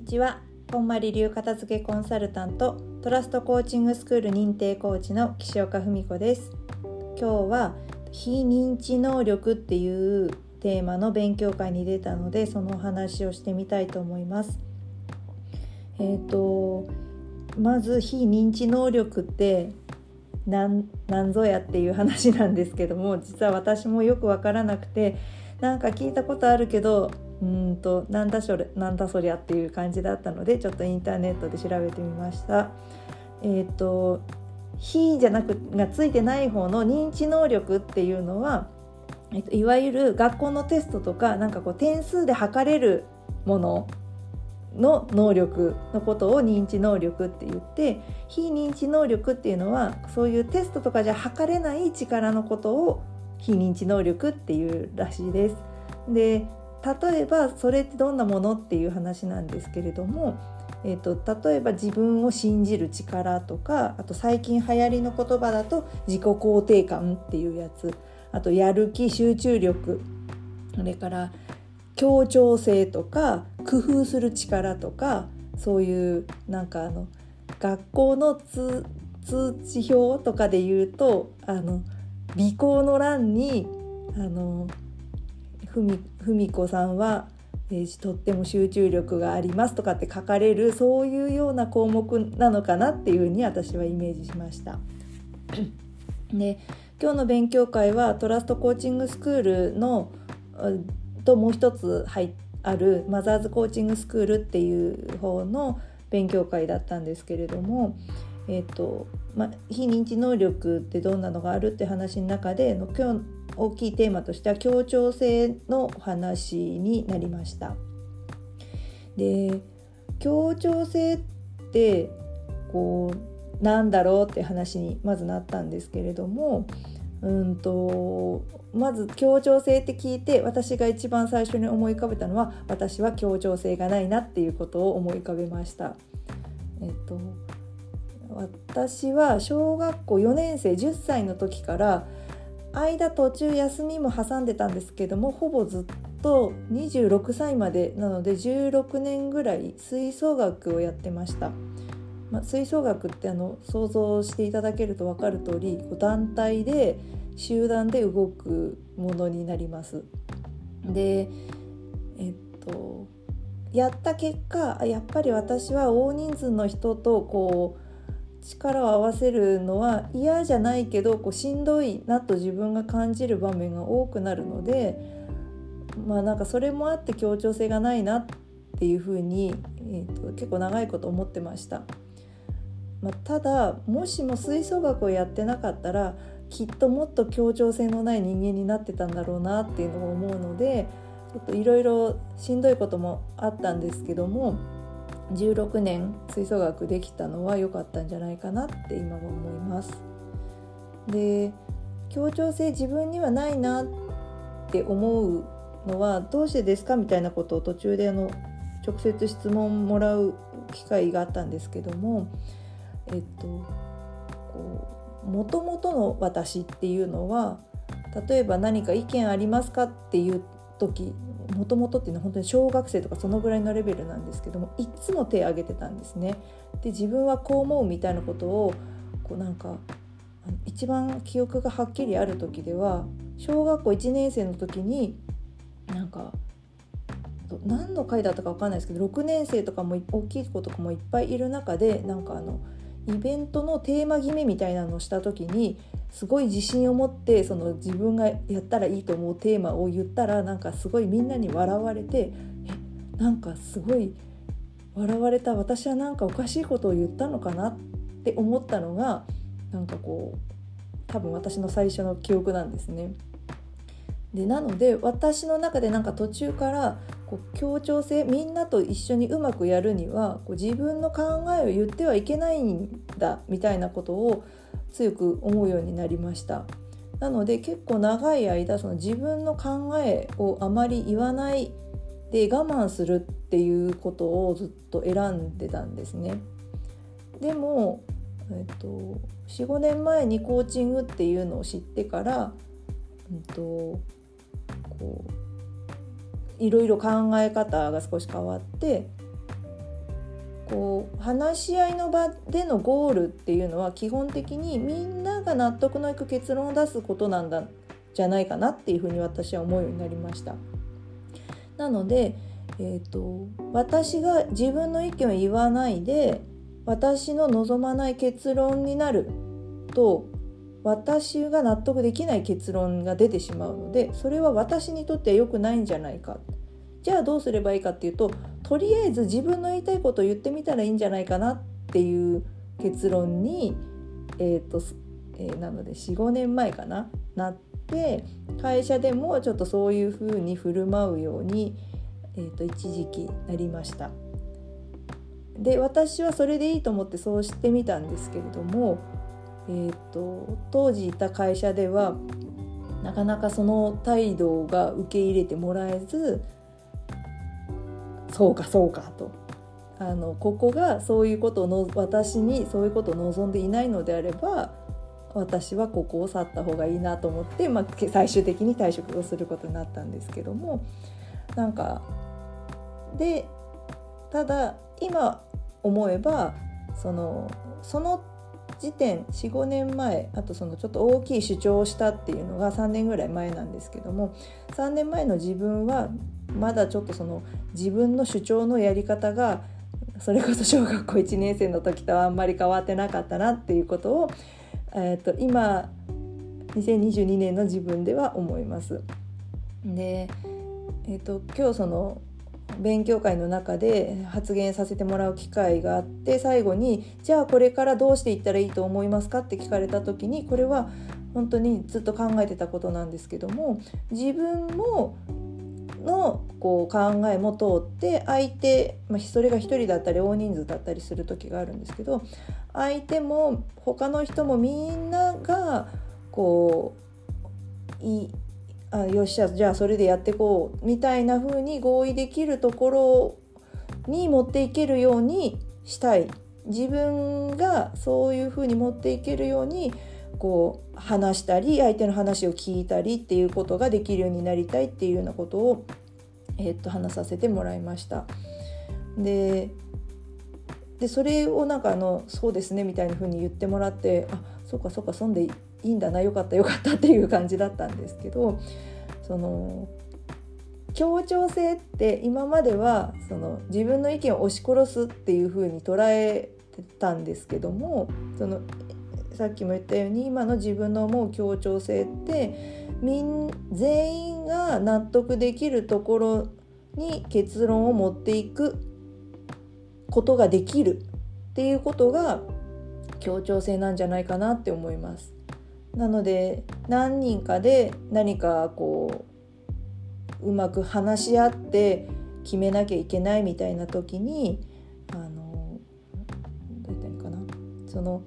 にちは。こんまり流片付けコンサルタントトラストコーチングスクール認定コーチの岸岡文子です。今日は非認知能力っていうテーマの勉強会に出たのでそのお話をしてみたいと思います。えっ、ー、とまず非認知能力って何ぞやっていう話なんですけども実は私もよく分からなくてなんか聞いたことあるけどうんとなんだそれなんだそりゃっていう感じだったのでちょっとインターネットで調べてみました。えっ、ー、と非じゃなくがついてない方の認知能力っていうのは、えっと、いわゆる学校のテストとかなんかこう点数で測れるものの能力のことを認知能力って言って非認知能力っていうのはそういうテストとかじゃ測れない力のことを非認知能力っていうらしいです。で例えばそれってどんなものっていう話なんですけれども、えーと、例えば自分を信じる力とかあと最近流行りの言葉だと自己肯定感っていうやつ。あとやる気集中力。それから協調性とか工夫する力とかそういうなんかあの学校の通知表とかで言うとあの尾行の欄にあの文子さんは、えー、とっても集中力がありますとかって書かれるそういうような項目なのかなっていうふうに私はイメージしました。で今日の勉強会はトラストコーチングスクールのともう一つ入あるマザーズコーチングスクールっていう方の勉強会だったんですけれども、えーとま、非認知能力ってどんなのがあるって話の中での今日大きいテーマとしては協調性の話になりました。で協調性ってこうなんだろうって話にまずなったんですけれどもうんとまず協調性って聞いて私が一番最初に思い浮かべたのは私は協調性がないなっていうことを思い浮かべました。えっと私は小学校4年生10歳の時から間途中休みも挟んでたんですけどもほぼずっと26歳までなので16年ぐらい吹奏楽をやってました。まあ、吹奏楽ってあの想像していただけると分かる通り団体で集団で動くものになります。でえっとやった結果やっぱり私は大人数の人とこう力を合わせるのは嫌じゃないけどこうしんどいなと自分が感じる場面が多くなるのでまあなんかそれもあって協調性がないなっていうふうに、えーと、結構長いこと思ってました。まあ、ただもしも吹奏楽をやってなかったらきっともっと協調性のない人間になってたんだろうなっていうのを思うのでちょっといろいろしんどいこともあったんですけども16年吹奏楽できたのは良かったんじゃないかなって今は思います。で協調性自分にはないなって思うのはどうしてですかみたいなことを途中であの直接質問もらう機会があったんですけどもえっともともとの私っていうのは例えば何か意見ありますかっていう時もともとっていうのは本当に小学生とかそのぐらいのレベルなんですけどもいつも手挙げてたんですね。で自分はこう思うみたいなことをこうなんか一番記憶がはっきりある時では小学校1年生の時になんか何の回だったか分かんないですけど6年生とかも大きい子とかもいっぱいいる中でなんかあのイベントのテーマ決めみたいなのをした時にすごい自信を持ってその自分がやったらいいと思うテーマを言ったらなんかすごいみんなに笑われてえなんかすごい笑われた私はなんかおかしいことを言ったのかなって思ったのがなんかこう多分私の最初の記憶なんですね。でなので私の中でなんか途中からこう協調性みんなと一緒にうまくやるにはこう自分の考えを言ってはいけないんだみたいなことを強く思うようになりました。なので結構長い間その自分の考えをあまり言わないで我慢するっていうことをずっと選んでたんですね。でも、えっと、45年前にコーチングっていうのを知ってから、えっと、こういろいろ考え方が少し変わってこう話し合いの場でのゴールっていうのは基本的にみんなが納得のいく結論を出すことなんだじゃないかなっていうふうに私は思うようになりました。なので、えーと、私が自分の意見を言わないで私の望まない結論になると私が納得できない結論が出てしまうのでそれは私にとっては良くないんじゃないかじゃあどうすればいいかっていうととりあえず自分の言いたいことを言ってみたらいいんじゃないかなっていう結論に、えーとえー、なので45年前かななって会社でもちょっとそういうふうに振る舞うように、えーと、一時期なりました。で私はそれでいいと思ってそうしてみたんですけれども、えーと当時いた会社ではなかなかその態度が受け入れてもらえずそうかそうかと。あのここがそういうことをの私にそういうことを望んでいないのであれば私はここを去った方がいいなと思って、まあ、最終的に退職をすることになったんですけどもなんかでただ今思えばそのその時点45年前あとそのちょっと大きい主張をしたっていうのが3年ぐらい前なんですけども3年前の自分はまだちょっとその自分の主張のやり方がそれこそ小学校1年生の時とはあんまり変わってなかったなっていうことを、えー、と今2022年の自分では思います。で、えーと、今日その勉強会の中で発言させてもらう機会があって最後に「じゃあこれからどうしていったらいいと思いますか?」って聞かれた時にこれは本当にずっと考えてたことなんですけども自分ものこう考えも通って相手、まあ、それが1人だったり大人数だったりする時があるんですけど相手も他の人もみんながこういあよっしゃじゃあそれでやっていこうみたいな風に合意できるところに持っていけるようにしたい自分がそういう風に持っていけるようにこう話したり相手の話を聞いたりっていうことができるようになりたいっていうようなことを、え、っと話させてもらいました。ででそれをなんかあのそうですねみたいな風に言ってもらってあそうかそうかそんでいいんだなよかったよかったっていう感じだったんですけどその協調性って今まではその自分の意見を押し殺すっていう風に捉えてたんですけどもそのさっきも言ったように今の自分の思う協調性ってみん全員が納得できるところに結論を持っていくことができるっていうことが協調性なんじゃないかなって思います。なので何人かで何かこううまく話し合って決めなきゃいけないみたいな時にあのどう言ったらいいかな。その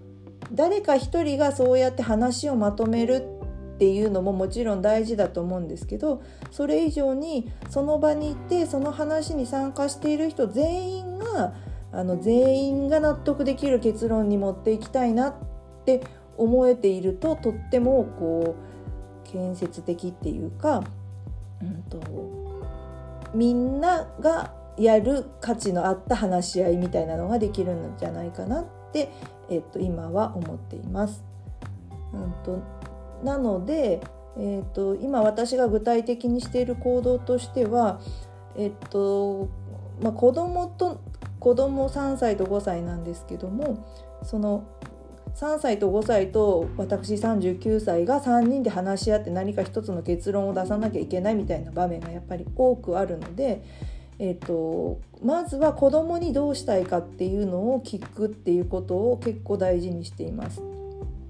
誰か一人がそうやって話をまとめるっていうのももちろん大事だと思うんですけどそれ以上にその場に行ってその話に参加している人全員があの全員が納得できる結論に持っていきたいなって思えているととってもこう建設的っていうか、うんと、みんながやる価値のあった話し合いみたいなのができるんじゃないかなってえっと、今は思っています。うんと、なので、えっと、今私が具体的にしている行動としては、えっとまあ、子供と子供3歳と5歳なんですけどもその3歳と5歳と私39歳が3人で話し合って何か一つの結論を出さなきゃいけないみたいな場面がやっぱり多くあるのでえーと、まずは子供にどうしたいかっていうのを聞くっていうことを結構大事にしています。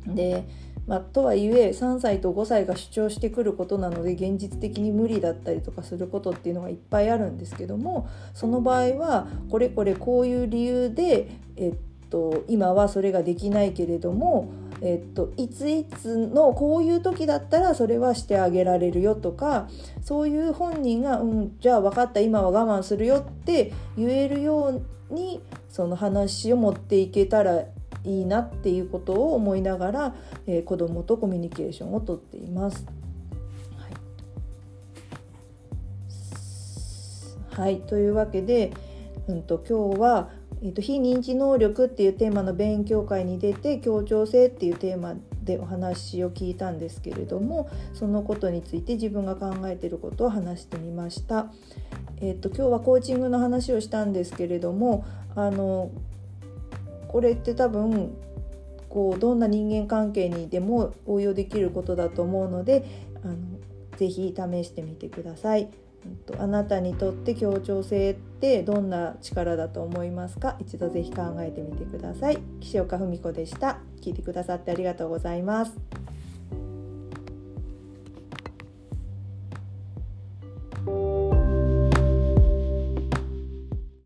でまあ、とはいえ3歳と5歳が主張してくることなので現実的に無理だったりとかすることっていうのがいっぱいあるんですけどもその場合はこれこれこういう理由で、えっと、今はそれができないけれどもえっと、いついつのこういう時だったらそれはしてあげられるよとかそういう本人が、うん、じゃあ分かった今は我慢するよって言えるようにその話を持っていけたらいいなっていうことを思いながら、えー、子どもとコミュニケーションをとっています。はい、はい、というわけで、うんと、今日は、えーと、非認知能力っていうテーマの勉強会に出て協調性っていうテーマでお話を聞いたんですけれどもそのことについて自分が考えてることを話してみました。えーと、今日はコーチングの話をしたんですけれどもあのこれって多分こうどんな人間関係にでも応用できることだと思うのであのぜひ試してみてください。あなたにとって協調性ってどんな力だと思いますか？一度ぜひ考えてみてください。岸岡文子でした。聞いてくださってありがとうございます。